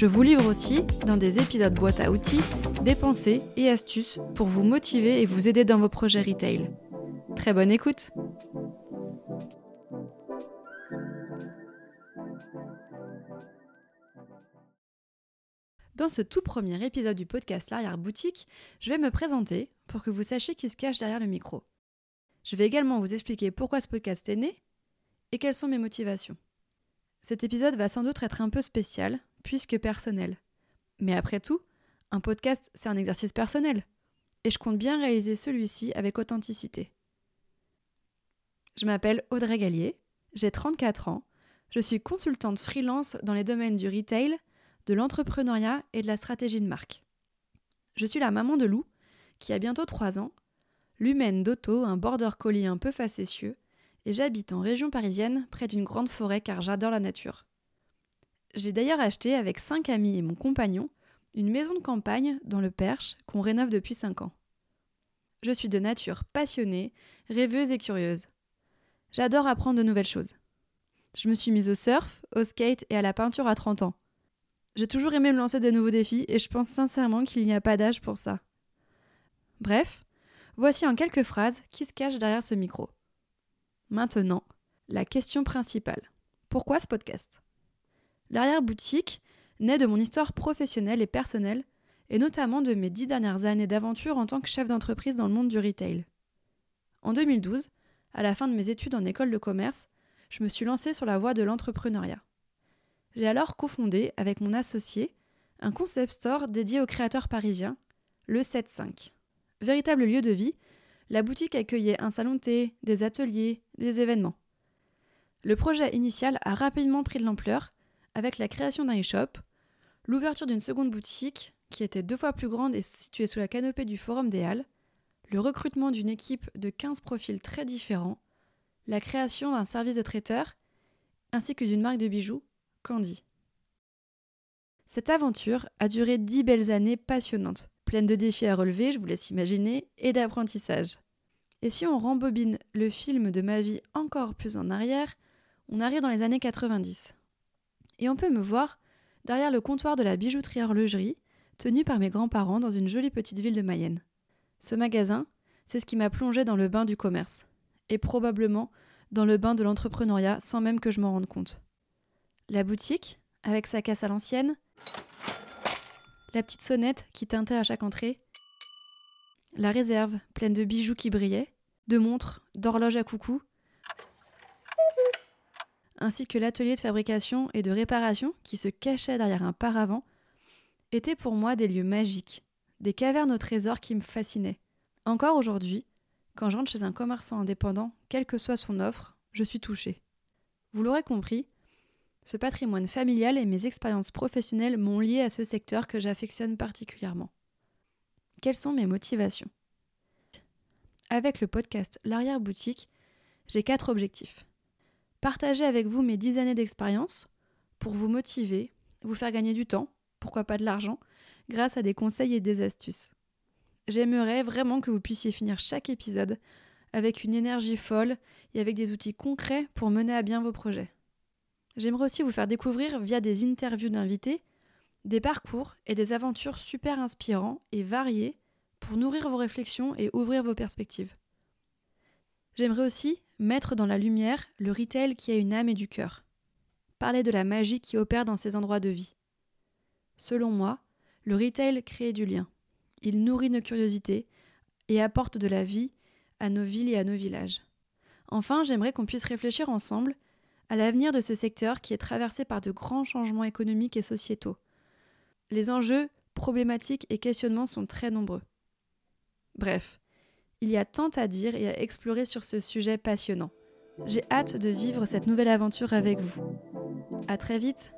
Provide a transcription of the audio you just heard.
Je vous livre aussi, dans des épisodes boîte à outils, des pensées et astuces pour vous motiver et vous aider dans vos projets retail. Très bonne écoute Dans ce tout premier épisode du podcast L'arrière-boutique, je vais me présenter pour que vous sachiez qui se cache derrière le micro. Je vais également vous expliquer pourquoi ce podcast est né et quelles sont mes motivations. Cet épisode va sans doute être un peu spécial, puisque personnel. Mais après tout, un podcast, c'est un exercice personnel. Et je compte bien réaliser celui-ci avec authenticité. Je m'appelle Audrey Gallier, j'ai 34 ans, je suis consultante freelance dans les domaines du retail, de l'entrepreneuriat et de la stratégie de marque. Je suis la maman de Lou, qui a bientôt 3 ans, l'humaine d'Otto, un border collie un peu facétieux, et j'habite en région parisienne, près d'une grande forêt car j'adore la nature. J'ai d'ailleurs acheté avec cinq amis et mon compagnon une maison de campagne dans le Perche qu'on rénove depuis 5 ans. Je suis de nature passionnée, rêveuse et curieuse. J'adore apprendre de nouvelles choses. Je me suis mise au surf, au skate et à la peinture à 30 ans. J'ai toujours aimé me lancer de nouveaux défis et je pense sincèrement qu'il n'y a pas d'âge pour ça. Bref, voici en quelques phrases qui se cache derrière ce micro. Maintenant, la question principale. Pourquoi ce podcast? L'arrière-boutique naît de mon histoire professionnelle et personnelle, et notamment de mes dix dernières années d'aventure en tant que chef d'entreprise dans le monde du retail. En 2012, à la fin de mes études en école de commerce, je me suis lancée sur la voie de l'entrepreneuriat. J'ai alors cofondé, avec mon associé, un concept store dédié aux créateurs parisiens, le 7-5. Véritable lieu de vie, la boutique accueillait un salon thé, des ateliers, des événements. Le projet initial a rapidement pris de l'ampleur avec la création d'un e-shop, l'ouverture d'une seconde boutique qui était deux fois plus grande et située sous la canopée du Forum des Halles, le recrutement d'une équipe de 15 profils très différents, la création d'un service de traiteur, ainsi que d'une marque de bijoux, Candy. Cette aventure a duré dix belles années passionnantes, pleine de défis à relever, je vous laisse imaginer, et d'apprentissage. Et si on rembobine le film de ma vie encore plus en arrière, on arrive dans les années 90. Et on peut me voir derrière le comptoir de la bijouterie horlogerie, tenue par mes grands-parents dans une jolie petite ville de Mayenne. Ce magasin, c'est ce qui m'a plongé dans le bain du commerce, et probablement dans le bain de l'entrepreneuriat sans même que je m'en rende compte. La boutique, avec sa casse à l'ancienne, la petite sonnette qui teintait à chaque entrée, la réserve pleine de bijoux qui brillaient, de montres, d'horloges à coucou, ainsi que l'atelier de fabrication et de réparation qui se cachait derrière un paravent, étaient pour moi des lieux magiques, des cavernes au trésor qui me fascinaient. Encore aujourd'hui, quand j'entre chez un commerçant indépendant, quelle que soit son offre, je suis touchée. Vous l'aurez compris, ce patrimoine familial et mes expériences professionnelles m'ont lié à ce secteur que j'affectionne particulièrement. Quelles sont mes motivations? Avec le podcast L'arrière-boutique, j'ai quatre objectifs. Partager avec vous mes dix années d'expérience pour vous motiver, vous faire gagner du temps, pourquoi pas de l'argent, grâce à des conseils et des astuces. J'aimerais vraiment que vous puissiez finir chaque épisode avec une énergie folle et avec des outils concrets pour mener à bien vos projets. J'aimerais aussi vous faire découvrir via des interviews d'invités des parcours et des aventures super inspirants et variés pour nourrir vos réflexions et ouvrir vos perspectives. J'aimerais aussi mettre dans la lumière le retail qui a une âme et du cœur. Parler de la magie qui opère dans ces endroits de vie. Selon moi, le retail crée du lien. Il nourrit nos curiosités et apporte de la vie à nos villes et à nos villages. Enfin, j'aimerais qu'on puisse réfléchir ensemble à l'avenir de ce secteur qui est traversé par de grands changements économiques et sociétaux. Les enjeux, problématiques et questionnements sont très nombreux. Bref, il y a tant à dire et à explorer sur ce sujet passionnant. J'ai hâte de vivre cette nouvelle aventure avec vous. À très vite!